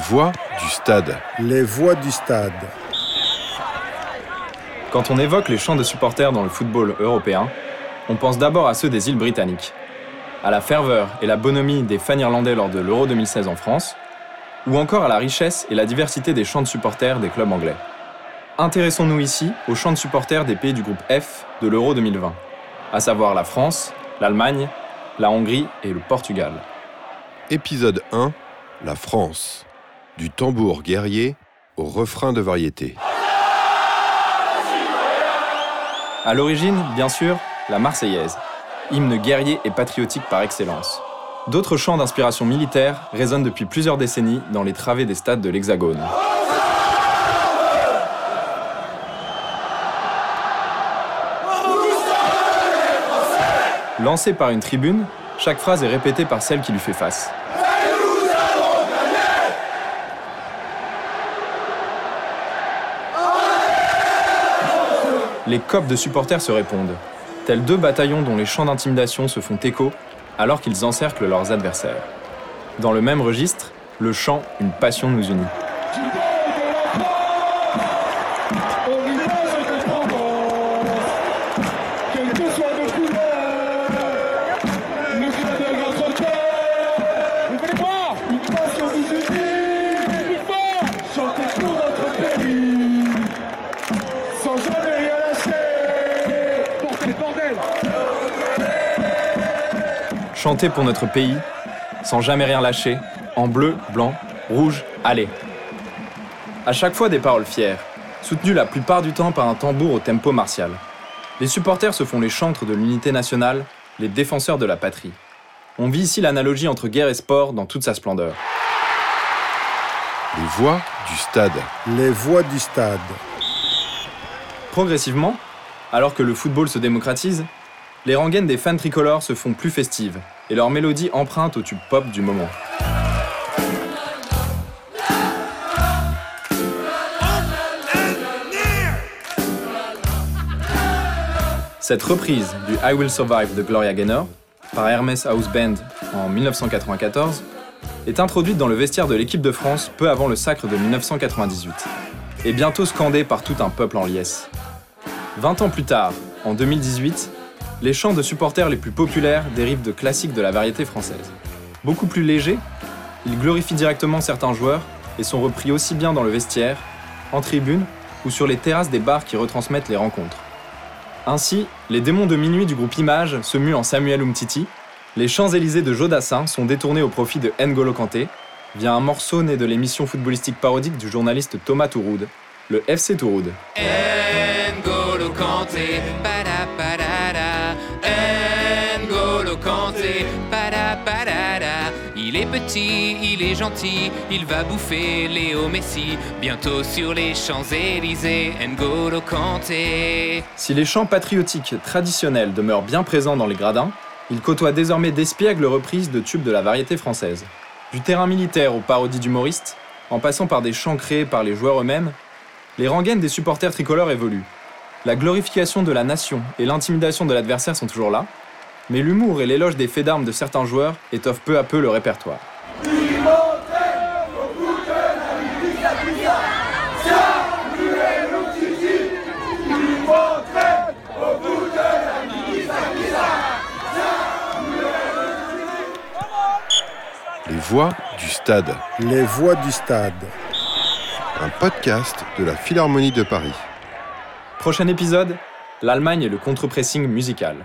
voix du stade. Les voix du stade. Quand on évoque les chants de supporters dans le football européen, on pense d'abord à ceux des îles britanniques, à la ferveur et la bonhomie des fans irlandais lors de l'Euro 2016 en France, ou encore à la richesse et la diversité des chants de supporters des clubs anglais. Intéressons-nous ici aux chants de supporters des pays du groupe F de l'Euro 2020, à savoir la France, l'Allemagne, la Hongrie et le Portugal. Épisode 1 La France. Du tambour guerrier au refrain de variété. À l'origine, bien sûr, la Marseillaise, hymne guerrier et patriotique par excellence. D'autres chants d'inspiration militaire résonnent depuis plusieurs décennies dans les travées des stades de l'Hexagone. Lancée par une tribune, chaque phrase est répétée par celle qui lui fait face. Les copes de supporters se répondent, tels deux bataillons dont les chants d'intimidation se font écho alors qu'ils encerclent leurs adversaires. Dans le même registre, le chant Une passion nous unit. Chanter pour notre pays, sans jamais rien lâcher, en bleu, blanc, rouge, allez. À chaque fois des paroles fières, soutenues la plupart du temps par un tambour au tempo martial. Les supporters se font les chantres de l'unité nationale, les défenseurs de la patrie. On vit ici l'analogie entre guerre et sport dans toute sa splendeur. Les voix du stade. Les voix du stade. Progressivement, alors que le football se démocratise, les rengaines des fans tricolores se font plus festives et leur mélodie emprunte au tube pop du moment. Cette reprise du I Will Survive de Gloria Gaynor par Hermes House Band en 1994 est introduite dans le vestiaire de l'équipe de France peu avant le sacre de 1998 et bientôt scandée par tout un peuple en liesse. 20 ans plus tard, en 2018, les chants de supporters les plus populaires dérivent de classiques de la variété française. Beaucoup plus légers, ils glorifient directement certains joueurs et sont repris aussi bien dans le vestiaire, en tribune ou sur les terrasses des bars qui retransmettent les rencontres. Ainsi, les démons de minuit du groupe Image se muent en Samuel Umtiti, les Champs-Élysées de Jodassin sont détournés au profit de N'Golo Kanté via un morceau né de l'émission footballistique parodique du journaliste Thomas Touroud, le FC Touroud. Il est petit, il est gentil, il va bouffer Léo Messi, bientôt sur les Champs-Élysées, N'Golo Kanté. Si les chants patriotiques traditionnels demeurent bien présents dans les gradins, ils côtoient désormais d'espiègles reprises de tubes de la variété française. Du terrain militaire aux parodies d'humoristes, en passant par des chants créés par les joueurs eux-mêmes, les rengaines des supporters tricolores évoluent. La glorification de la nation et l'intimidation de l'adversaire sont toujours là, mais l'humour et l'éloge des faits d'armes de certains joueurs étoffent peu à peu le répertoire. Les voix du stade. Les voix du stade. Un podcast de la Philharmonie de Paris. Prochain épisode, l'Allemagne et le contre-pressing musical.